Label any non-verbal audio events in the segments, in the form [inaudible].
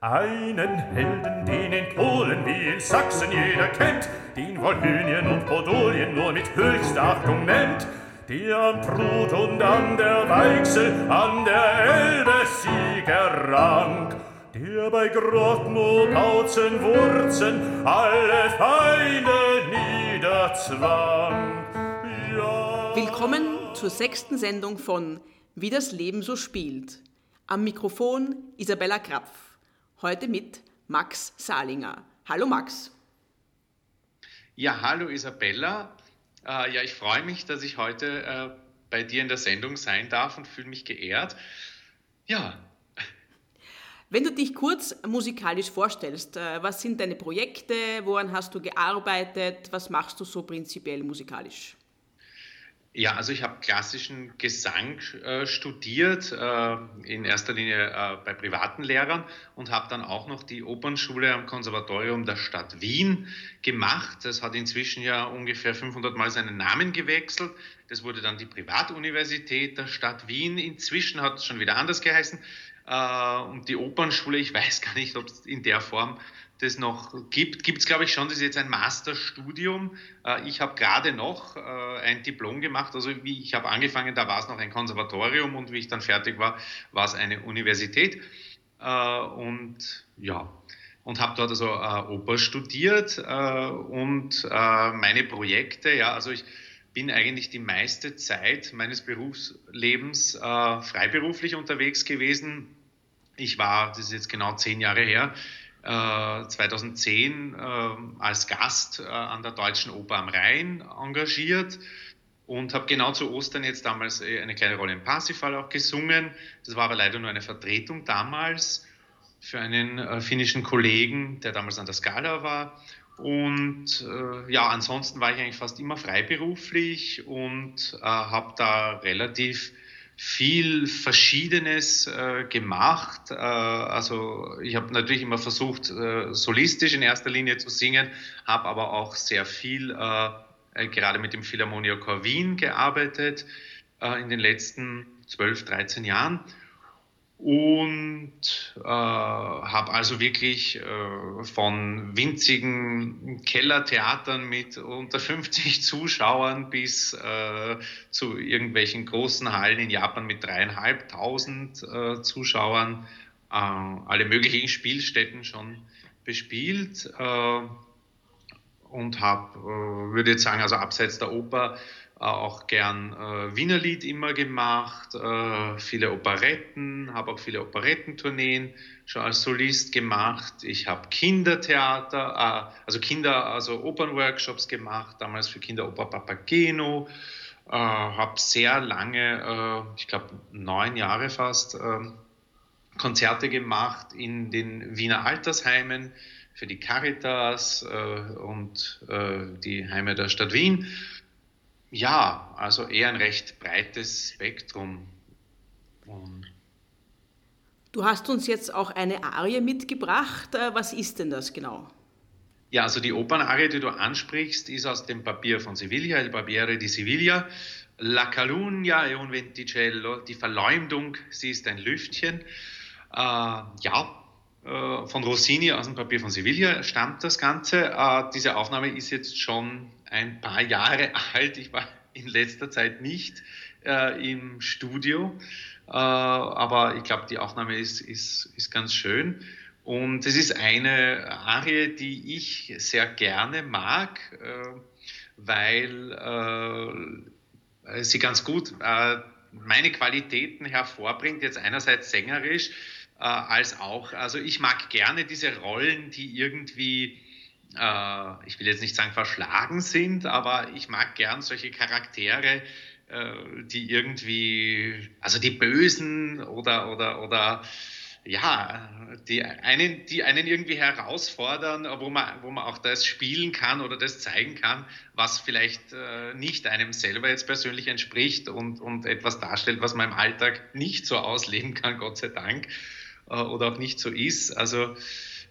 Einen Helden, den in Polen wie in Sachsen jeder kennt, den Wolhynien und Podolien nur mit höchster Achtung nennt, der am Prut und an der Weichsel, an der Elbe Sieger rank, der bei Grotno, Bautzen, Wurzen alle Feinde niederzwang. Ja. Willkommen zur sechsten Sendung von Wie das Leben so spielt. Am Mikrofon Isabella Krapf. Heute mit Max Salinger. Hallo Max. Ja, hallo Isabella. Äh, ja, ich freue mich, dass ich heute äh, bei dir in der Sendung sein darf und fühle mich geehrt. Ja. Wenn du dich kurz musikalisch vorstellst, äh, was sind deine Projekte, woran hast du gearbeitet, was machst du so prinzipiell musikalisch? Ja, also ich habe klassischen Gesang äh, studiert, äh, in erster Linie äh, bei privaten Lehrern und habe dann auch noch die Opernschule am Konservatorium der Stadt Wien gemacht. Das hat inzwischen ja ungefähr 500 Mal seinen Namen gewechselt. Das wurde dann die Privatuniversität der Stadt Wien. Inzwischen hat es schon wieder anders geheißen. Äh, und die Opernschule, ich weiß gar nicht, ob es in der Form das noch gibt. Gibt es, glaube ich, schon, das ist jetzt ein Masterstudium. Äh, ich habe gerade noch äh, ein Diplom gemacht, also wie ich habe angefangen, da war es noch ein Konservatorium und wie ich dann fertig war, war es eine Universität. Äh, und ja, und habe dort also Oper studiert und meine Projekte, ja, also ich bin eigentlich die meiste Zeit meines Berufslebens freiberuflich unterwegs gewesen. Ich war, das ist jetzt genau zehn Jahre her, 2010 äh, äh, als Gast äh, an der Deutschen Oper am Rhein engagiert und habe genau zu Ostern jetzt damals eine kleine Rolle im Parsifal auch gesungen. Das war aber leider nur eine Vertretung damals für einen finnischen Kollegen, der damals an der Skala war. Und äh, ja, ansonsten war ich eigentlich fast immer freiberuflich und äh, habe da relativ viel Verschiedenes äh, gemacht. Äh, also ich habe natürlich immer versucht, äh, solistisch in erster Linie zu singen, habe aber auch sehr viel äh, äh, gerade mit dem Philharmoniker Wien gearbeitet äh, in den letzten 12, 13 Jahren und äh, habe also wirklich äh, von winzigen Kellertheatern mit unter 50 [laughs] Zuschauern bis äh, zu irgendwelchen großen Hallen in Japan mit dreieinhalbtausend äh, Zuschauern äh, alle möglichen Spielstätten schon bespielt äh, und habe, würde jetzt sagen, also abseits der Oper äh, auch gern äh, Wienerlied immer gemacht, äh, viele Operetten, habe auch viele Operettentourneen schon als Solist gemacht. Ich habe Kindertheater, äh, also Kinder, also Opernworkshops gemacht, damals für Kinderoper Papageno, äh, habe sehr lange, äh, ich glaube neun Jahre fast, äh, Konzerte gemacht in den Wiener Altersheimen für die Caritas und die Heime der Stadt Wien ja, also eher ein recht breites Spektrum. Und du hast uns jetzt auch eine Arie mitgebracht. Äh, was ist denn das genau? Ja, also die Opernarie, die du ansprichst, ist aus dem Papier von Sevilla, El Barbiere di Sevilla. La Calunnia e un venticello, die Verleumdung, sie ist ein Lüftchen. Äh, ja, von Rossini aus dem Papier von Sevilla stammt das Ganze. Äh, diese Aufnahme ist jetzt schon ein paar Jahre [laughs] alt. Ich war in letzter Zeit nicht äh, im Studio, äh, aber ich glaube, die Aufnahme ist, ist, ist ganz schön. Und es ist eine Arie, die ich sehr gerne mag, äh, weil äh, sie ganz gut äh, meine Qualitäten hervorbringt, jetzt einerseits sängerisch, äh, als auch, also ich mag gerne diese Rollen, die irgendwie äh, ich will jetzt nicht sagen verschlagen sind, aber ich mag gern solche Charaktere, äh, die irgendwie, also die Bösen oder, oder, oder, ja, die einen, die einen irgendwie herausfordern, wo man, wo man auch das spielen kann oder das zeigen kann, was vielleicht äh, nicht einem selber jetzt persönlich entspricht und, und etwas darstellt, was man im Alltag nicht so ausleben kann, Gott sei Dank, oder auch nicht so ist. Also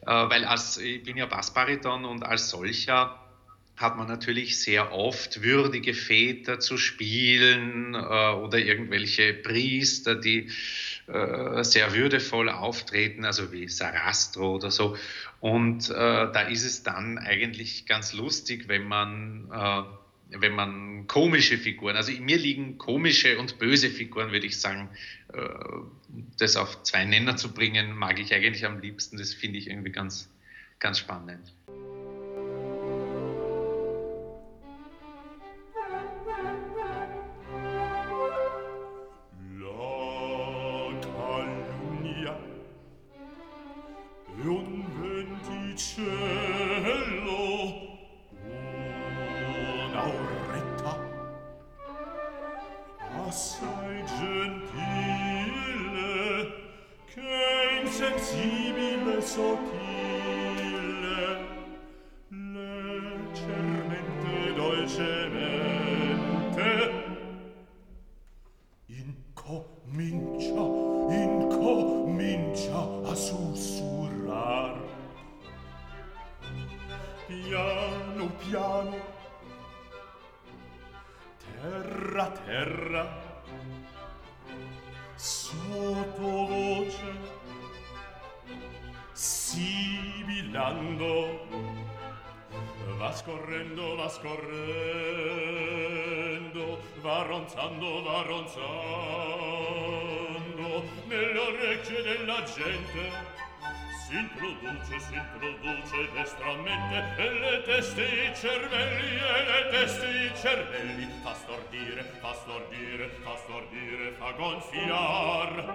äh, weil als, ich bin ja Bassbariton und als solcher hat man natürlich sehr oft würdige Väter zu spielen äh, oder irgendwelche Priester, die äh, sehr würdevoll auftreten, also wie Sarastro oder so. Und äh, da ist es dann eigentlich ganz lustig, wenn man äh, wenn man komische Figuren, also mir liegen komische und böse Figuren, würde ich sagen, äh, das auf zwei Nenner zu bringen, mag ich eigentlich am liebsten. Das finde ich irgendwie ganz, ganz spannend. so. sibilando va scorrendo va scorrendo va ronzando va ronzando nell'orecchio della gente s'introduce, s'introduce destramente e le teste i cervelli, e le teste i cervelli fa stordire, fa stordire, fa stordire, fa gonfiar.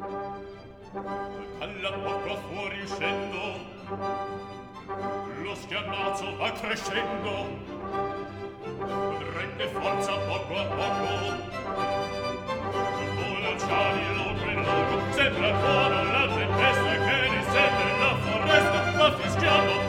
Dalla porta fuori uscendo, lo schiamazzo va crescendo, Rende forza poco a poco, vola già di loco in loco, sembra fuori la tempesta che risente la foresta, ma fischiamo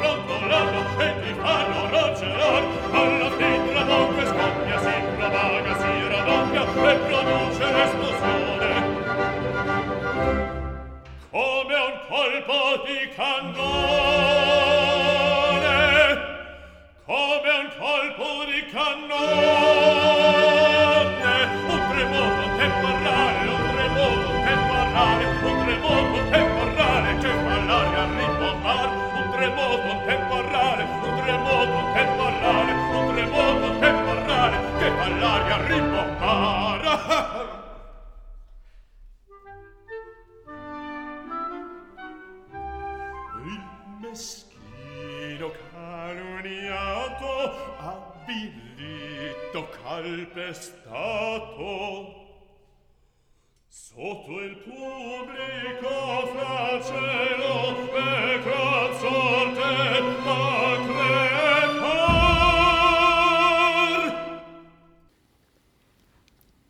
tremoto parlare un tremoto parlare che fa l'aria rimbombare. Il meschino calunniato, avvilito, calpestato,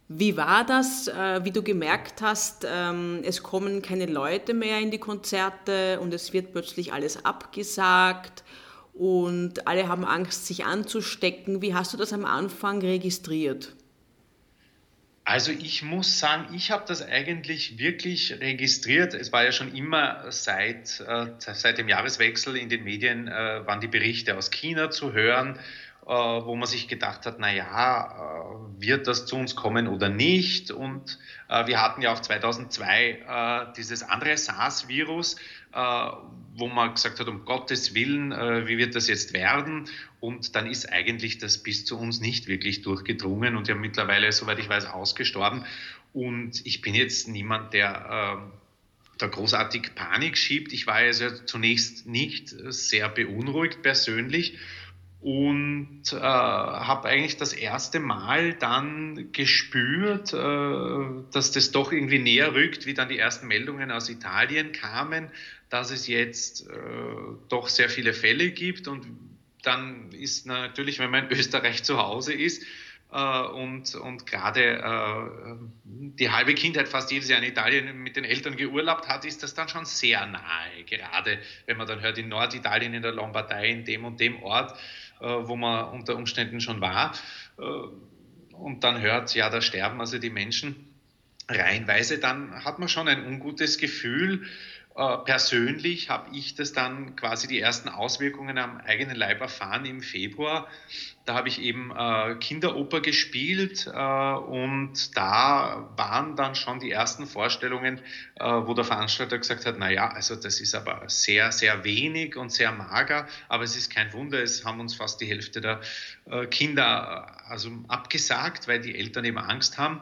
Wie war das, äh, wie du gemerkt hast, ähm, es kommen keine Leute mehr in die Konzerte und es wird plötzlich alles abgesagt und alle haben Angst, sich anzustecken. Wie hast du das am Anfang registriert? Also ich muss sagen, ich habe das eigentlich wirklich registriert. Es war ja schon immer seit, äh, seit dem Jahreswechsel in den Medien, äh, waren die Berichte aus China zu hören äh, wo man sich gedacht hat, naja, wird das zu uns kommen oder nicht? Und wir hatten ja auch 2002 dieses andere SARS-Virus, wo man gesagt hat, um Gottes Willen, wie wird das jetzt werden? Und dann ist eigentlich das bis zu uns nicht wirklich durchgedrungen und ja mittlerweile, soweit ich weiß, ausgestorben. Und ich bin jetzt niemand, der da großartig Panik schiebt. Ich war also zunächst nicht sehr beunruhigt persönlich und äh, habe eigentlich das erste Mal dann gespürt, äh, dass das doch irgendwie näher rückt, wie dann die ersten Meldungen aus Italien kamen, dass es jetzt äh, doch sehr viele Fälle gibt und dann ist natürlich, wenn man in Österreich zu Hause ist, äh, und, und gerade äh, die halbe Kindheit fast jedes Jahr in Italien mit den Eltern geurlaubt hat, ist das dann schon sehr nahe. Gerade wenn man dann hört, in Norditalien, in der Lombardei, in dem und dem Ort, wo man unter Umständen schon war. Äh, und dann hört, ja, da sterben also die Menschen reihenweise, dann hat man schon ein ungutes Gefühl. Äh, persönlich habe ich das dann quasi die ersten Auswirkungen am eigenen Leib erfahren im Februar. Da habe ich eben äh, Kinderoper gespielt äh, und da waren dann schon die ersten Vorstellungen, äh, wo der Veranstalter gesagt hat, naja, also das ist aber sehr, sehr wenig und sehr mager, aber es ist kein Wunder, es haben uns fast die Hälfte der äh, Kinder also abgesagt, weil die Eltern eben Angst haben.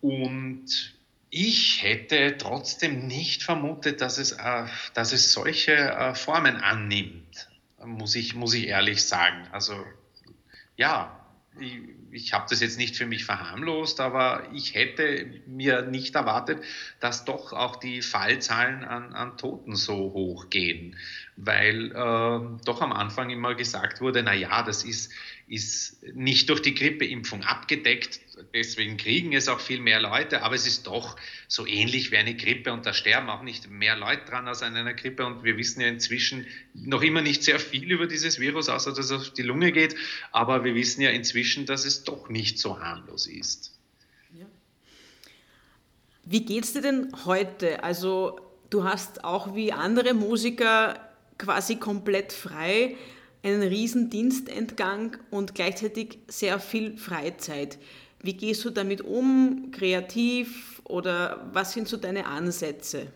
Und ich hätte trotzdem nicht vermutet, dass es, äh, dass es solche äh, Formen annimmt, muss ich, muss ich ehrlich sagen. Also ja, ich, ich habe das jetzt nicht für mich verharmlost, aber ich hätte mir nicht erwartet, dass doch auch die Fallzahlen an, an Toten so hoch gehen, weil äh, doch am Anfang immer gesagt wurde, na ja, das ist ist nicht durch die Grippeimpfung abgedeckt, deswegen kriegen es auch viel mehr Leute, aber es ist doch so ähnlich wie eine Grippe und da sterben auch nicht mehr Leute dran als an einer Grippe und wir wissen ja inzwischen noch immer nicht sehr viel über dieses Virus, außer dass es auf die Lunge geht, aber wir wissen ja inzwischen, dass es doch nicht so harmlos ist. Wie geht es dir denn heute? Also du hast auch wie andere Musiker quasi komplett frei einen riesen Dienstentgang und gleichzeitig sehr viel Freizeit. Wie gehst du damit um, kreativ oder was sind so deine Ansätze?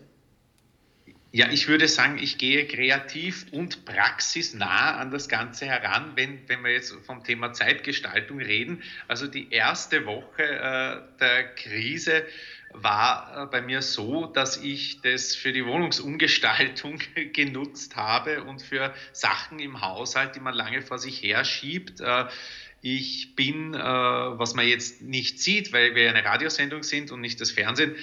Ja, ich würde sagen, ich gehe kreativ und praxisnah an das Ganze heran, wenn, wenn wir jetzt vom Thema Zeitgestaltung reden. Also die erste Woche äh, der Krise war äh, bei mir so, dass ich das für die Wohnungsumgestaltung [laughs] genutzt habe und für Sachen im Haushalt, die man lange vor sich her schiebt. Äh, ich bin, äh, was man jetzt nicht sieht, weil wir eine Radiosendung sind und nicht das Fernsehen,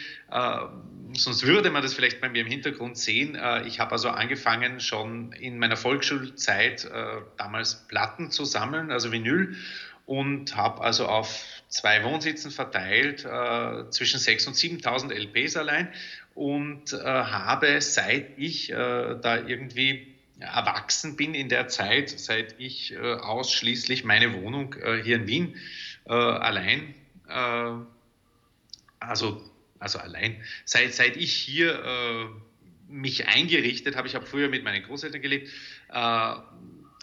sonst würde man das vielleicht bei mir im Hintergrund sehen. ich habe also angefangen, schon in meiner Volksschulzeit damals Platten zu sammeln, also Vinyl, und habe also auf zwei Wohnsitzen verteilt, äh, zwischen 6.000 und 7.000 LPs allein und äh, habe, seit ich äh, da irgendwie erwachsen bin in der Zeit, seit ich äh, ausschließlich meine Wohnung äh, hier in Wien äh, allein, also, also allein, seit, seit ich hier mich eingerichtet habe, ich habe früher mit meinen Großeltern gelebt,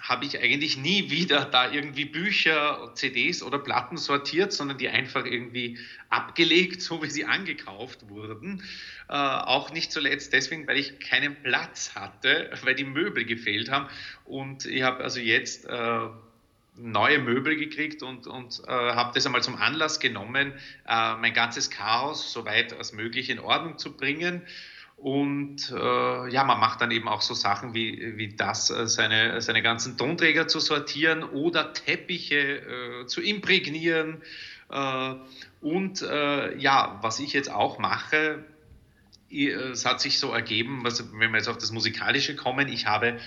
habe ich eigentlich nie wieder da irgendwie Bücher, CDs oder Platten sortiert, sondern die einfach irgendwie abgelegt, [laughs] so wie sie angekauft wurden. Äh, auch nicht zuletzt deswegen, weil ich keinen Platz hatte, weil die Möbel gefehlt haben. Und ich habe also jetzt äh, neue Möbel gekriegt und, und äh, habe das einmal zum Anlass genommen, äh, mein ganzes Chaos so weit als möglich in Ordnung zu bringen. Und äh, ja, man macht dann eben auch so Sachen wie, wie das, äh, seine, seine ganzen Tonträger zu sortieren oder Teppiche äh, zu imprägnieren. Äh, und äh, ja, was ich jetzt auch mache, es hat sich so ergeben, was, wenn wir jetzt auf das Musikalische kommen, ich habe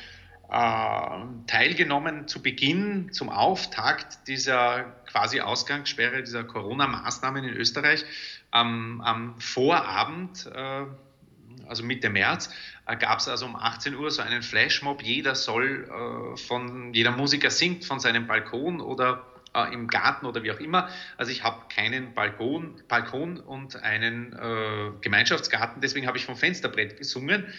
äh, teilgenommen zu Beginn, zum Auftakt dieser quasi Ausgangssperre, dieser Corona-Maßnahmen in Österreich, am, am Vorabend also Mitte März, äh, gab es also um 18 Uhr so einen Flashmob. Jeder soll äh, von, jeder Musiker singt von seinem Balkon oder äh, im Garten oder wie auch immer. Also ich habe keinen Balkon, Balkon und einen äh, Gemeinschaftsgarten, deswegen habe ich vom Fensterbrett gesungen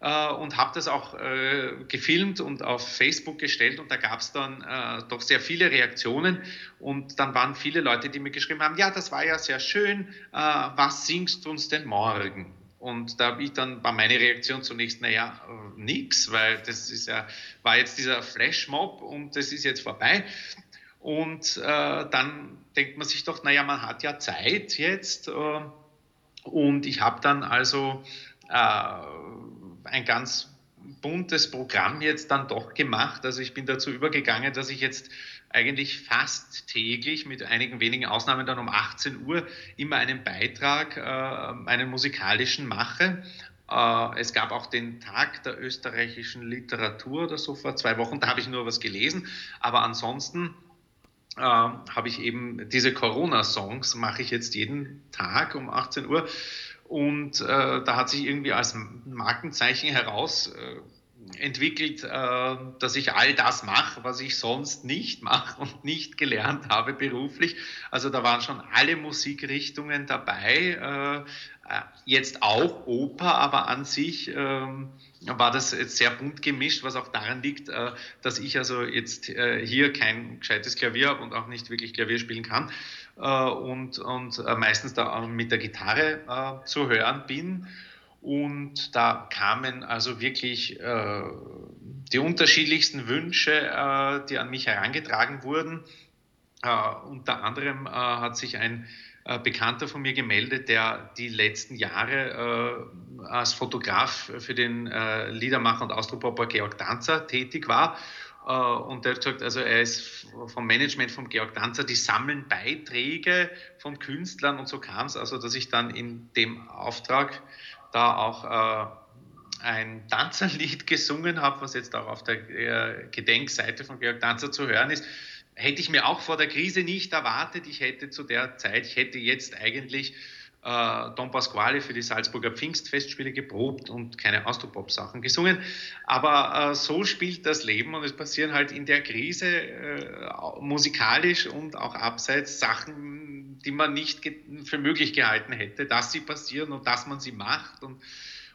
äh, und habe das auch äh, gefilmt und auf Facebook gestellt und da gab es dann doch sehr viele Reaktionen und dann waren viele Leute, die mir geschrieben haben, ja, das war ja sehr schön, was singst du uns denn morgen? Und da habe ich dann war meine Reaktion zunächst, naja, äh, nix, weil das ist ja, war jetzt dieser Flashmob und das ist jetzt vorbei. Und äh, dann denkt man sich doch, naja, man hat ja Zeit jetzt. Äh, und ich habe dann also äh, ein ganz buntes Programm jetzt dann doch gemacht. Also ich bin dazu übergegangen, dass ich jetzt eigentlich fast täglich, mit einigen wenigen Ausnahmen dann um 18 Uhr, immer einen Beitrag, äh, einen musikalischen mache. Äh, es gab auch den Tag der österreichischen Literatur oder so vor zwei Wochen, da habe ich nur was gelesen, aber ansonsten äh, habe ich eben diese Corona-Songs, mache ich jetzt jeden Tag um 18 Uhr. Und äh, da hat sich irgendwie als Markenzeichen heraus äh, entwickelt, äh, dass ich all das mache, was ich sonst nicht mache und nicht gelernt habe beruflich. Also da waren schon alle Musikrichtungen dabei, äh, äh, jetzt auch Oper, aber an sich ähm, war das jetzt sehr bunt gemischt, was auch daran liegt, dass ich also jetzt hier kein gescheites Klavier habe und auch nicht wirklich Klavier spielen kann und, und meistens da mit der Gitarre zu hören bin. Und da kamen also wirklich äh, die unterschiedlichsten Wünsche, äh, die an mich herangetragen wurden. Äh, unter anderem äh, hat sich ein äh, Bekannter von mir gemeldet, der die letzten Jahre äh, als Fotograf für den Liedermacher und Austropopper Georg Danzer tätig war. Und der hat gesagt, also er ist vom Management von Georg Danzer, die sammeln Beiträge von Künstlern und so kam es, also dass ich dann in dem Auftrag da auch äh, ein Tanzerlied [laughs] gesungen habe, was jetzt auch auf der äh, Gedenkseite von Georg Tanzer zu hören ist, hätte ich mir auch vor der Krise nicht erwartet. Ich hätte zu der Zeit, ich hätte jetzt eigentlich äh, Don Pasquale für die Salzburger Pfingstfestspiele geprobt und keine Austropop-Sachen gesungen. Aber äh, so spielt das Leben und es passieren halt in der Krise äh, musikalisch und auch abseits Sachen, die man nicht für möglich gehalten hätte, dass sie passieren und dass man sie macht. Und,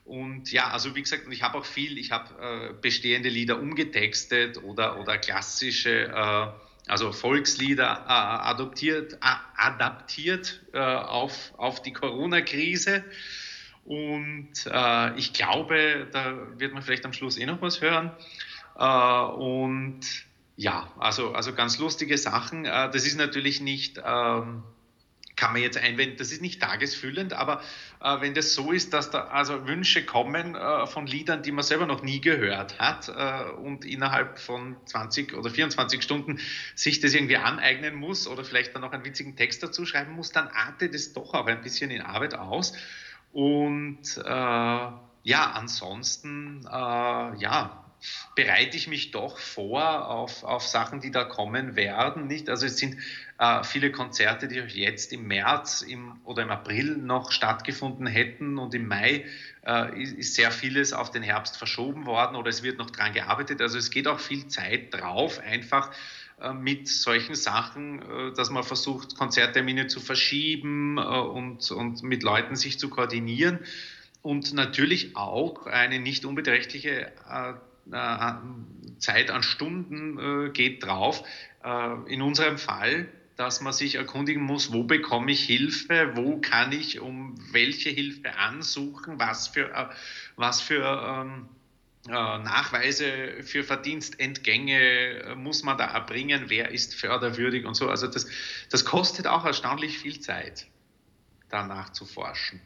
und ja, also wie gesagt, ich habe auch viel, ich habe äh, bestehende Lieder umgetextet oder, oder klassische äh, also Volkslieder äh, adoptiert, adaptiert äh, auf, auf die Corona-Krise. Und äh, ich glaube, da wird man vielleicht am Schluss eh noch was hören. Und ja, also, also ganz lustige Sachen. Das ist natürlich nicht ähm, kann man jetzt einwenden, das ist nicht tagesfüllend, aber äh, wenn das so ist, dass da also Wünsche kommen äh, von Liedern, die man selber noch nie gehört hat äh, und innerhalb von 20 oder 24 Stunden sich das irgendwie aneignen muss oder vielleicht dann noch einen witzigen Text dazu schreiben muss, dann artet es doch auch ein bisschen in Arbeit aus. Und äh, ja, ansonsten, äh, ja, bereite ich mich doch vor auf, auf Sachen, die da kommen werden. Nicht? Also es sind äh, viele Konzerte, die jetzt im März im, oder im April noch stattgefunden hätten und im Mai äh, ist sehr vieles auf den Herbst verschoben worden oder es wird noch dran gearbeitet. Also es geht auch viel Zeit drauf, einfach äh, mit solchen Sachen, äh, dass man versucht, Konzerttermine zu verschieben äh, und, und mit Leuten sich zu koordinieren und natürlich auch eine nicht unbeträchtliche Zeit an Stunden geht drauf. in unserem Fall dass man sich erkundigen muss, wo bekomme ich Hilfe, wo kann ich um welche Hilfe ansuchen, was für, äh, was für ähm, äh, Nachweise für Verdienstentgänge äh, muss man da erbringen, wer ist förderwürdig und so. Also das, das kostet auch erstaunlich viel Zeit, danach zu forschen.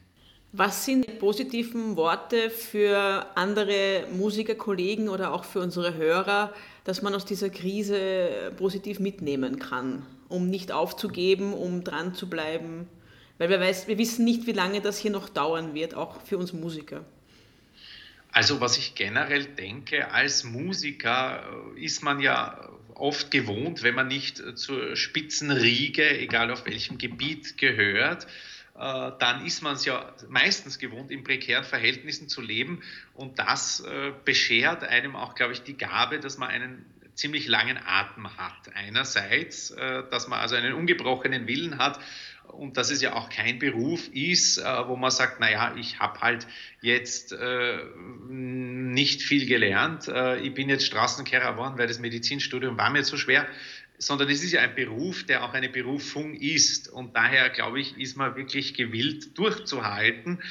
Was sind die positiven Worte für andere Musikerkollegen oder auch für unsere Hörer, dass man aus dieser Krise positiv mitnehmen kann? Um nicht aufzugeben, um dran zu bleiben. Weil wir, weiß, wir wissen nicht, wie lange das hier noch dauern wird, auch für uns Musiker. Also was ich generell denke, als Musiker äh, ist man ja oft gewohnt, wenn man nicht zur Spitzenriege, egal auf welchem Gebiet gehört, äh, dann ist man es ja meistens gewohnt, in prekären Verhältnissen zu leben. Und das äh, beschert einem auch, glaube ich, die Gabe, dass man einen ziemlich langen Atem hat. Einerseits, äh, dass man also einen ungebrochenen Willen hat und dass es ja auch kein Beruf ist, äh, wo man sagt, naja, ich habe halt jetzt äh, nicht viel gelernt, ich bin jetzt Straßenkehrer geworden, weil das Medizinstudium war mir zu schwer, sondern es ist ja ein Beruf, der auch eine Berufung ist. Und daher, glaube ich, ist man wirklich gewillt, durchzuhalten.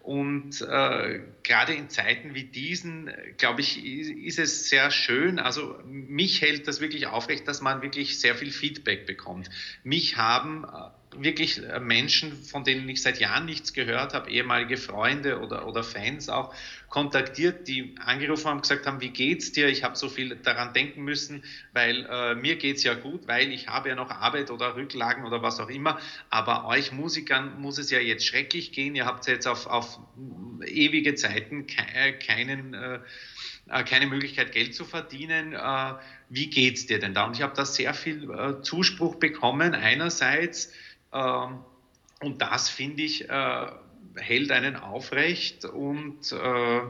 Und äh, gerade in Zeiten wie diesen, glaube ich, ist es sehr schön. Also mich hält das wirklich aufrecht, dass man wirklich sehr viel Feedback bekommt. Mich haben äh, wirklich äh, Menschen, von denen ich seit Jahren nichts gehört habe, ehemalige Freunde oder, oder Fans auch, kontaktiert, die angerufen haben, gesagt haben, wie geht's dir? Ich habe so viel daran denken müssen, weil äh, mir geht's ja gut, weil ich habe ja noch Arbeit oder Rücklagen oder was auch immer. Aber euch Musikern muss es ja jetzt schrecklich gehen. Ihr habt jetzt auf, auf ewige Zeiten ke äh, keinen, äh, äh, keine Möglichkeit, Geld zu verdienen. Äh, wie geht's dir denn da? Und ich habe da sehr viel Zuspruch bekommen. Einerseits ähm, und das finde ich, äh, hält einen aufrecht und äh,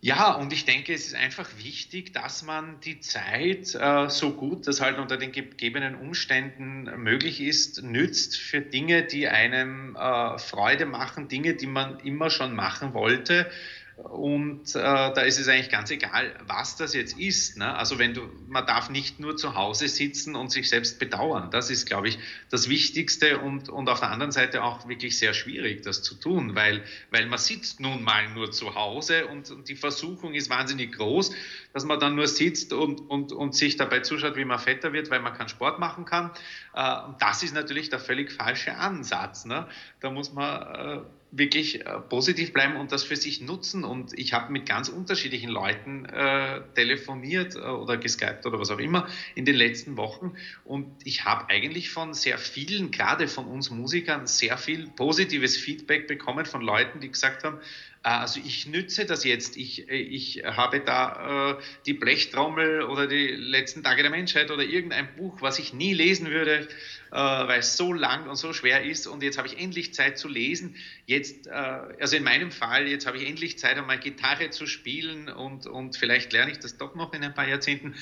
Ja, und ich denke, es ist einfach wichtig, dass man die Zeit äh, so gut, dass halt unter den gegebenen Umständen möglich ist, nützt für Dinge, die einem äh, Freude machen, Dinge, die man immer schon machen wollte und äh, da ist es eigentlich ganz egal, was das jetzt ist. Ne? Also wenn du, man darf nicht nur zu Hause sitzen und sich selbst bedauern. Das ist, glaube ich, das Wichtigste und, und auf der anderen Seite auch wirklich sehr schwierig, das zu tun, weil, weil man sitzt nun mal nur zu Hause und, und die Versuchung ist wahnsinnig groß, dass man dann nur sitzt und, und, und sich dabei zuschaut, wie man fetter wird, weil man keinen Sport machen kann. Äh, das ist natürlich der völlig falsche Ansatz. Ne? Da muss man äh, wirklich äh, positiv bleiben und das für sich nutzen. Und ich habe mit ganz unterschiedlichen Leuten äh, telefoniert äh, oder geskypt oder was auch immer in den letzten Wochen. Und ich habe eigentlich von sehr vielen, gerade von uns Musikern, sehr viel positives Feedback bekommen von Leuten, die gesagt haben, also ich nütze das jetzt. Ich, ich habe da äh, die Blechtrommel oder die letzten Tage der Menschheit oder irgendein Buch, was ich nie lesen würde, äh, weil es so lang und so schwer ist. Und jetzt habe ich endlich Zeit zu lesen. Jetzt, äh, also in meinem Fall, jetzt habe ich endlich Zeit, einmal Gitarre zu spielen und, und vielleicht lerne ich das doch noch in ein paar Jahrzehnten.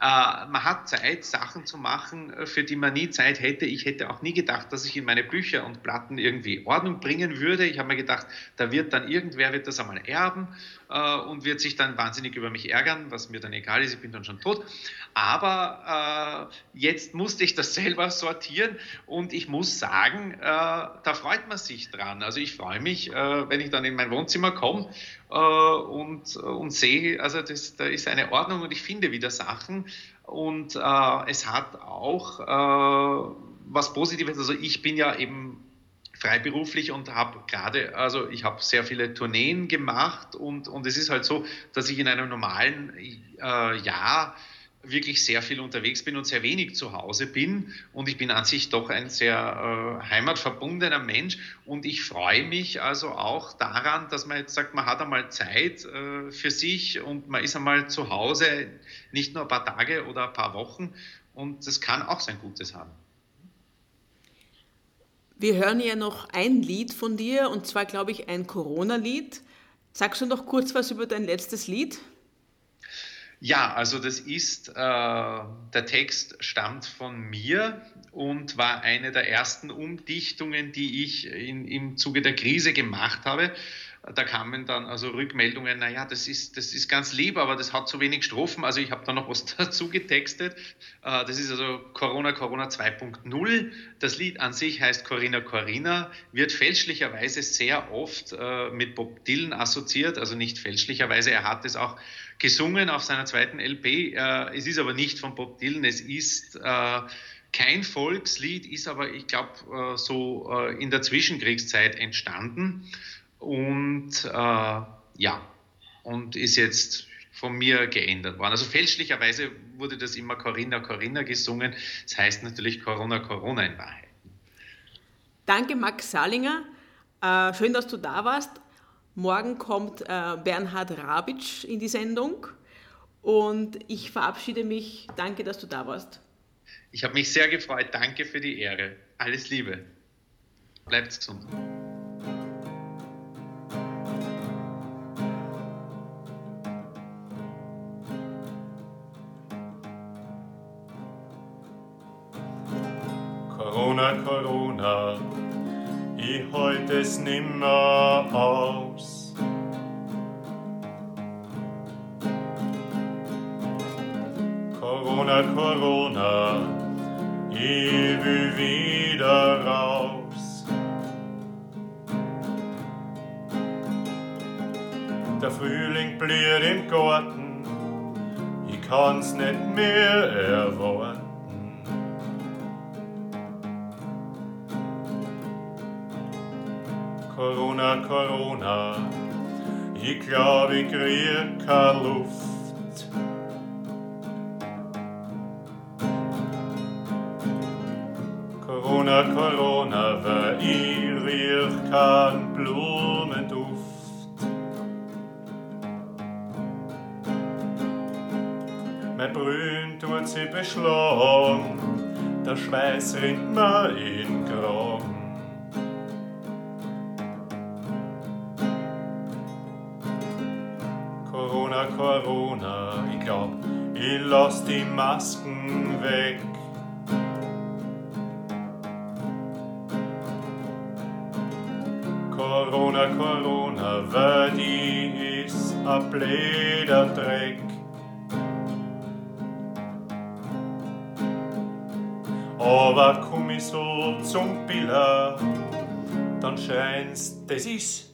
Äh, man hat Zeit, Sachen zu machen, für die man nie Zeit hätte. Ich hätte auch nie gedacht, dass ich in meine Bücher und Platten irgendwie Ordnung bringen würde. Ich habe mir gedacht, da wird dann irgendwer wird das einmal erben äh, und wird sich dann wahnsinnig über mich ärgern, was mir dann egal ist, ich bin dann schon tot. Aber äh, jetzt musste ich das [laughs] selber sortieren und ich muss sagen, äh, da freut man sich dran. Also ich freue mich, äh, wenn ich dann in mein Wohnzimmer komme äh, und, und sehe, also das, da ist eine Ordnung und ich finde wieder Sachen. Und äh, es hat auch was Positives. Also ich bin ja eben freiberuflich und habe gerade, also ich habe sehr viele Tourneen gemacht und, und es ist halt so, dass ich in einem normalen äh, Jahr wirklich sehr viel unterwegs bin und sehr wenig zu Hause bin. Und ich bin an sich doch ein sehr äh, heimatverbundener Mensch. Und ich freue mich also auch daran, dass man jetzt sagt, man hat einmal Zeit äh, für sich und man ist einmal zu Hause, nicht nur ein paar Tage oder ein paar Wochen. Und das kann auch sein Gutes haben. Wir hören ja noch ein Lied von dir, und zwar, glaube ich, ein Corona-Lied. Sagst du noch kurz was über dein letztes Lied? Ja, also das ist, äh, der Text stammt von mir und war eine der ersten Umdichtungen, die ich in, im Zuge der Krise gemacht habe da kamen dann also Rückmeldungen, naja, das ist, das ist ganz lieb, aber das hat zu wenig Strophen. Also ich habe da noch was [laughs] dazu getextet. Äh, das ist also Corona, Corona 2.0. Das Lied an sich heißt Corinna Corinna, wird fälschlicherweise sehr oft äh, mit Bob Dylan assoziiert, also nicht fälschlicherweise, er hat es auch gesungen auf seiner zweiten LP. Äh, es ist aber nicht von Bob Dylan, es ist kein Volkslied, ist aber, ich glaube, so in der Zwischenkriegszeit entstanden. Und äh, ja, und ist jetzt von mir geändert worden. Also fälschlicherweise wurde das immer Corinna Corinna gesungen. Das heißt natürlich Corona Corona in Wahrheit. Danke, Max Salinger. Äh, schön, dass du da warst. Morgen kommt äh, Bernhard Rabitsch in die Sendung und ich verabschiede mich. Danke, dass du da warst. Ich habe mich sehr gefreut. Danke für die Ehre. Alles Liebe. Bleibt gesund. Nimmer aus. Corona, Corona, ich will wieder raus. Der Frühling blüht im Garten, ich kann's nicht mehr erwarten. Corona, Corona, ich glaub, ich krieg keine Luft. Corona, Corona, weil ich riech kein Blumenduft. Mein Brünn tut sie beschlagen, der Schweiß rinnt mir in Graben. Corona, ich glaub, ich lass die Masken weg. Corona, Corona, weil die ist a bläder Dreck. Aber komm ich so zum Biller, dann scheinst, das ist.